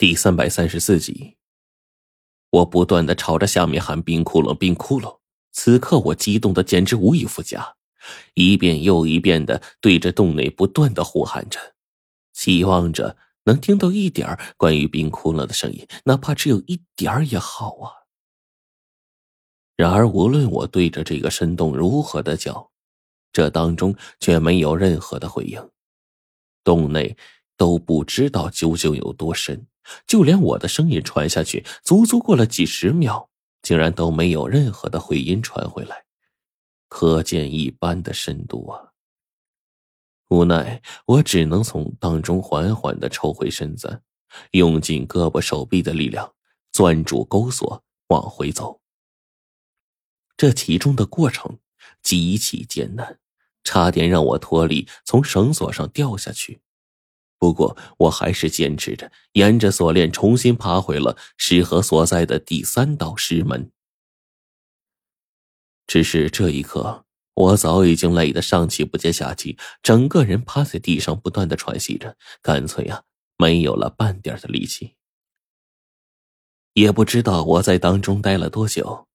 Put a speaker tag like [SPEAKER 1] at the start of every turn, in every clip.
[SPEAKER 1] 第三百三十四集，我不断的朝着下面喊“冰窟窿，冰窟窿”。此刻我激动的简直无以复加，一遍又一遍的对着洞内不断的呼喊着，希望着能听到一点关于冰窟窿的声音，哪怕只有一点也好啊。然而，无论我对着这个深洞如何的叫，这当中却没有任何的回应，洞内都不知道究竟有多深。就连我的声音传下去，足足过了几十秒，竟然都没有任何的回音传回来，可见一般的深度啊！无奈，我只能从当中缓缓的抽回身子，用尽胳膊手臂的力量，攥住钩索往回走。这其中的过程极其艰难，差点让我脱离，从绳索上掉下去。不过，我还是坚持着，沿着锁链重新爬回了石河所在的第三道石门。只是这一刻，我早已经累得上气不接下气，整个人趴在地上，不断的喘息着，干脆啊，没有了半点的力气。也不知道我在当中待了多久，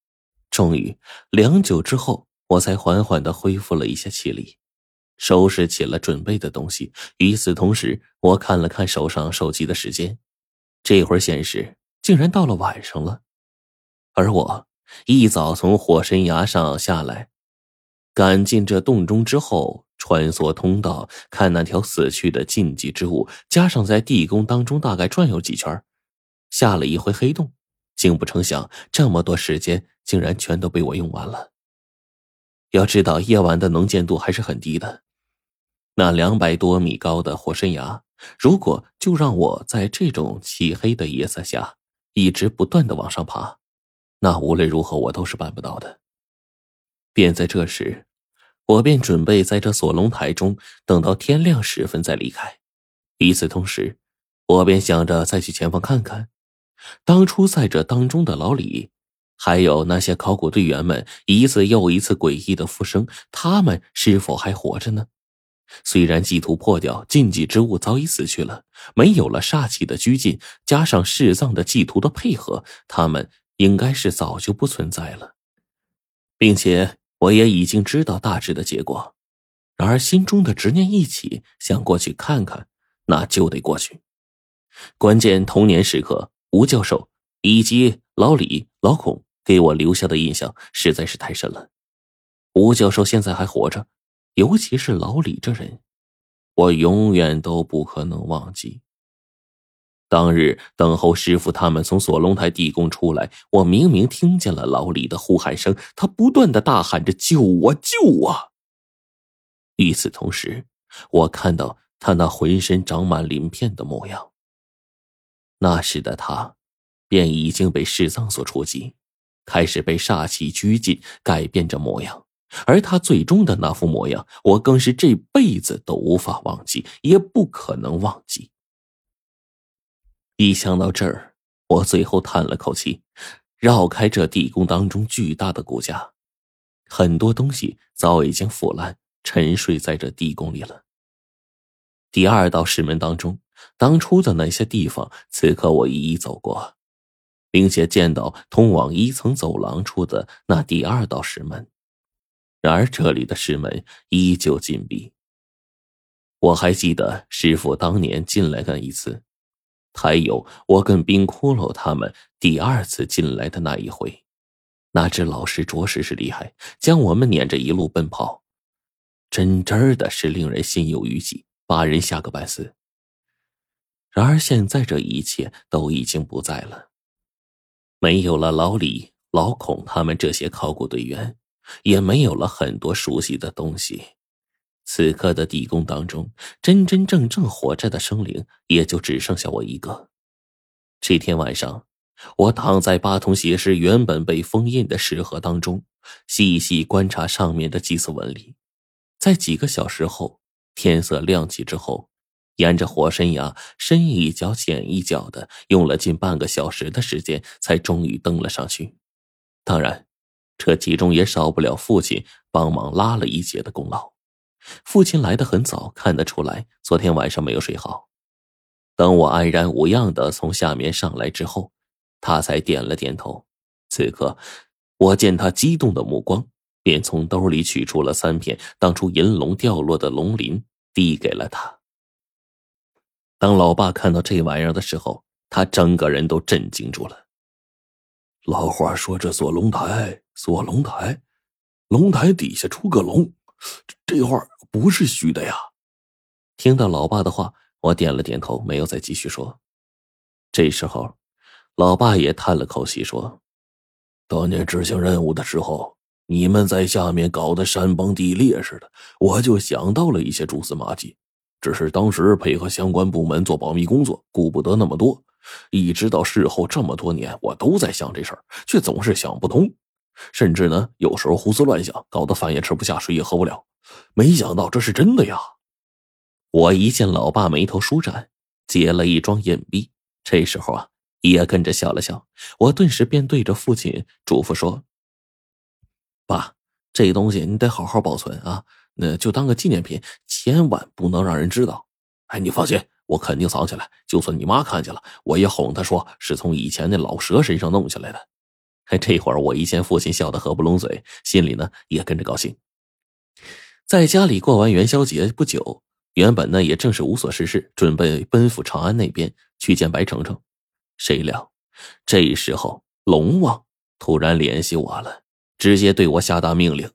[SPEAKER 1] 终于，良久之后，我才缓缓的恢复了一些气力。收拾起了准备的东西。与此同时，我看了看手上手机的时间，这会儿显示竟然到了晚上了。而我一早从火神崖上下来，赶进这洞中之后，穿梭通道，看那条死去的禁忌之物，加上在地宫当中大概转悠几圈，下了一回黑洞，竟不成想这么多时间竟然全都被我用完了。要知道，夜晚的能见度还是很低的。那两百多米高的火山崖，如果就让我在这种漆黑的夜色下一直不断的往上爬，那无论如何我都是办不到的。便在这时，我便准备在这锁龙台中等到天亮时分再离开。与此同时，我便想着再去前方看看，当初在这当中的老李，还有那些考古队员们一次又一次诡异的复生，他们是否还活着呢？虽然祭图破掉，禁忌之物早已死去了，没有了煞气的拘禁，加上释藏的祭图的配合，他们应该是早就不存在了，并且我也已经知道大致的结果。然而心中的执念一起，想过去看看，那就得过去。关键童年时刻，吴教授以及老李、老孔给我留下的印象实在是太深了。吴教授现在还活着。尤其是老李这人，我永远都不可能忘记。当日等候师傅他们从锁龙台地宫出来，我明明听见了老李的呼喊声，他不断的大喊着“救我，救我”。与此同时，我看到他那浑身长满鳞片的模样。那时的他，便已经被释藏所触及，开始被煞气拘禁，改变着模样。而他最终的那副模样，我更是这辈子都无法忘记，也不可能忘记。一想到这儿，我最后叹了口气，绕开这地宫当中巨大的骨架，很多东西早已经腐烂沉睡在这地宫里了。第二道石门当中，当初的那些地方，此刻我一一走过，并且见到通往一层走廊处的那第二道石门。然而，这里的石门依旧紧闭。我还记得师傅当年进来那一次，还有我跟冰骷髅他们第二次进来的那一回。那只老师着实是厉害，将我们撵着一路奔跑，真真的是令人心有余悸，把人吓个半死。然而，现在这一切都已经不在了，没有了老李、老孔他们这些考古队员。也没有了很多熟悉的东西。此刻的地宫当中，真真正正活着的生灵也就只剩下我一个。这天晚上，我躺在八通邪师原本被封印的石盒当中，细细观察上面的祭祀纹理。在几个小时后，天色亮起之后，沿着火山崖深一脚浅一脚的，用了近半个小时的时间，才终于登了上去。当然。这其中也少不了父亲帮忙拉了一截的功劳。父亲来的很早，看得出来昨天晚上没有睡好。等我安然无恙的从下面上来之后，他才点了点头。此刻，我见他激动的目光，便从兜里取出了三片当初银龙掉落的龙鳞，递给了他。当老爸看到这玩意儿的时候，他整个人都震惊住了。
[SPEAKER 2] 老话说：“这锁龙台，锁龙台，龙台底下出个龙，这话不是虚的呀。”
[SPEAKER 1] 听到老爸的话。我点了点头，没有再继续说。这时候，老爸也叹了口气说：“
[SPEAKER 2] 当年执行任务的时候，你们在下面搞得山崩地裂似的，我就想到了一些蛛丝马迹。只是当时配合相关部门做保密工作，顾不得那么多。一直到事后这么多年，我都在想这事儿，却总是想不通。甚至呢，有时候胡思乱想，搞得饭也吃不下，水也喝不了。没想到这是真的呀！”
[SPEAKER 1] 我一见老爸眉头舒展，结了一桩隐蔽，这时候啊，也跟着笑了笑。我顿时便对着父亲嘱咐说：“爸，这东西你得好好保存啊，那就当个纪念品，千万不能让人知道。
[SPEAKER 2] 哎，你放心，我肯定藏起来。就算你妈看见了，我也哄她说是从以前那老蛇身上弄下来的。”
[SPEAKER 1] 哎，这会儿我一见父亲笑得合不拢嘴，心里呢也跟着高兴。在家里过完元宵节不久。原本呢，也正是无所事事，准备奔赴长安那边去见白程程。谁料，这时候龙王突然联系我了，直接对我下达命令：“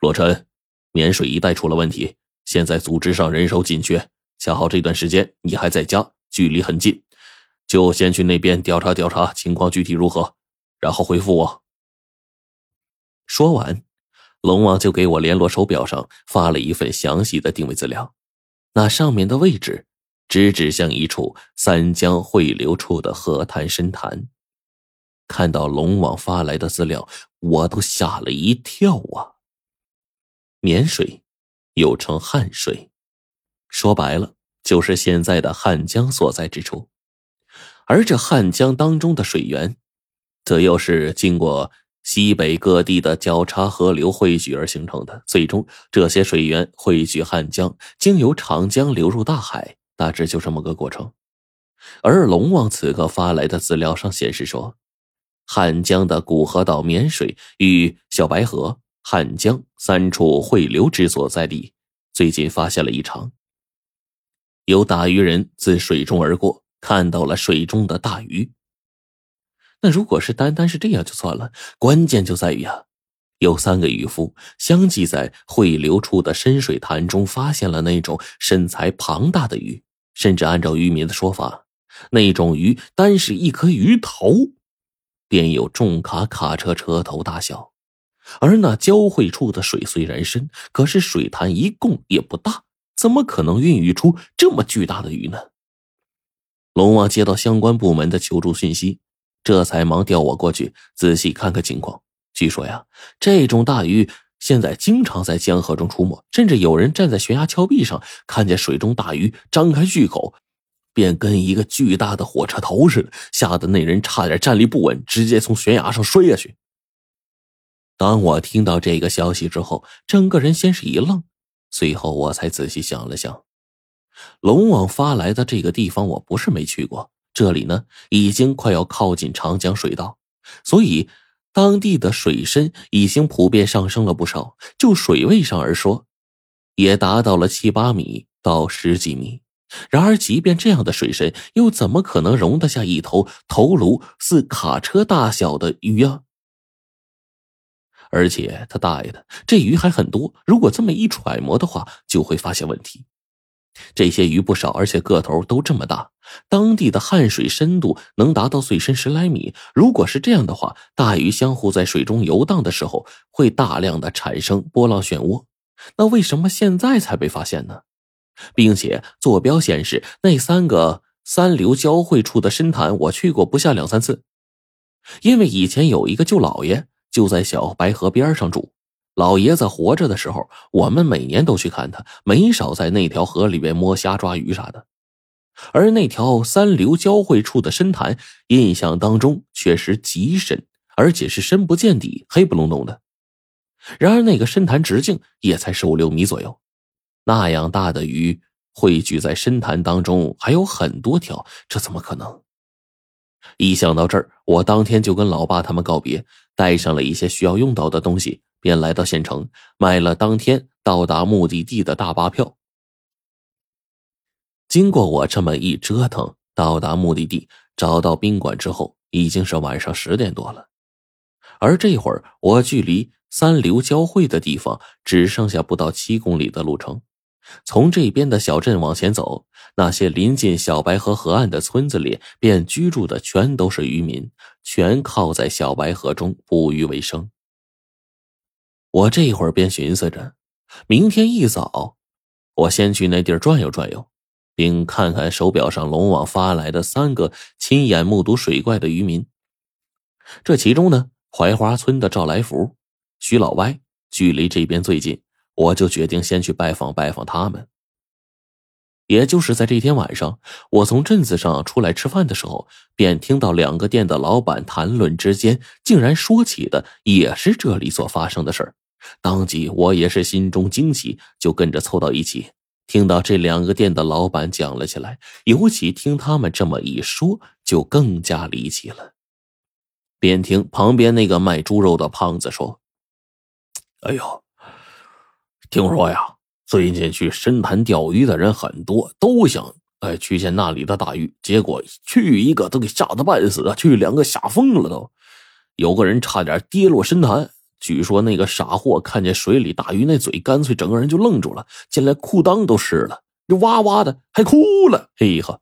[SPEAKER 2] 洛尘，绵水一带出了问题，现在组织上人手紧缺，恰好这段时间你还在家，距离很近，就先去那边调查调查情况具体如何，然后回复我。”
[SPEAKER 1] 说完，龙王就给我联络手表上发了一份详细的定位资料。那上面的位置，直指向一处三江汇流处的河滩深潭。看到龙王发来的资料，我都吓了一跳啊！沔水，又称汉水，说白了就是现在的汉江所在之处。而这汉江当中的水源，则又是经过。西北各地的交叉河流汇聚而形成的，最终这些水源汇聚汉江，经由长江流入大海，大致就这么个过程。而龙王此刻发来的资料上显示说，汉江的古河道沔水与小白河、汉江三处汇流之所在地，最近发现了异常。有打鱼人自水中而过，看到了水中的大鱼。那如果是单单是这样就算了，关键就在于啊，有三个渔夫相继在汇流处的深水潭中发现了那种身材庞大的鱼，甚至按照渔民的说法，那种鱼单是一颗鱼头，便有重卡卡车车头大小。而那交汇处的水虽然深，可是水潭一共也不大，怎么可能孕育出这么巨大的鱼呢？龙王接到相关部门的求助信息。这才忙调我过去仔细看看情况。据说呀，这种大鱼现在经常在江河中出没，甚至有人站在悬崖峭壁上，看见水中大鱼张开巨口，便跟一个巨大的火车头似的，吓得那人差点站立不稳，直接从悬崖上摔下去。当我听到这个消息之后，整个人先是一愣，随后我才仔细想了想，龙王发来的这个地方，我不是没去过。这里呢，已经快要靠近长江水道，所以当地的水深已经普遍上升了不少。就水位上而说，也达到了七八米到十几米。然而，即便这样的水深，又怎么可能容得下一头头颅似卡车大小的鱼啊？而且，他大爷的，这鱼还很多。如果这么一揣摩的话，就会发现问题。这些鱼不少，而且个头都这么大。当地的汉水深度能达到最深十来米。如果是这样的话，大鱼相互在水中游荡的时候，会大量的产生波浪漩涡。那为什么现在才被发现呢？并且坐标显示，那三个三流交汇处的深潭，我去过不下两三次。因为以前有一个舅老爷就在小白河边上住。老爷子活着的时候，我们每年都去看他，没少在那条河里面摸虾、抓鱼啥的。而那条三流交汇处的深潭，印象当中确实极深，而且是深不见底、黑不隆咚的。然而那个深潭直径也才十五六米左右，那样大的鱼汇聚在深潭当中还有很多条，这怎么可能？一想到这儿，我当天就跟老爸他们告别，带上了一些需要用到的东西，便来到县城买了当天到达目的地的大巴票。经过我这么一折腾，到达目的地，找到宾馆之后，已经是晚上十点多了。而这会儿，我距离三流交汇的地方只剩下不到七公里的路程。从这边的小镇往前走，那些临近小白河河岸的村子里，便居住的全都是渔民，全靠在小白河中捕鱼为生。我这会儿便寻思着，明天一早，我先去那地儿转悠转悠，并看看手表上龙王发来的三个亲眼目睹水怪的渔民。这其中呢，槐花村的赵来福、徐老歪距离这边最近。我就决定先去拜访拜访他们。也就是在这天晚上，我从镇子上出来吃饭的时候，便听到两个店的老板谈论之间，竟然说起的也是这里所发生的事儿。当即我也是心中惊喜，就跟着凑到一起，听到这两个店的老板讲了起来。尤其听他们这么一说，就更加离奇了。边听旁边那个卖猪肉的胖子说：“
[SPEAKER 2] 哎呦。”听说呀，最近去深潭钓鱼的人很多，都想哎去见那里的大鱼，结果去一个都给吓得半死，去两个吓疯了都。有个人差点跌落深潭，据说那个傻货看见水里大鱼那嘴，干脆整个人就愣住了，进来裤裆都湿了，就哇哇的还哭了。嘿呵，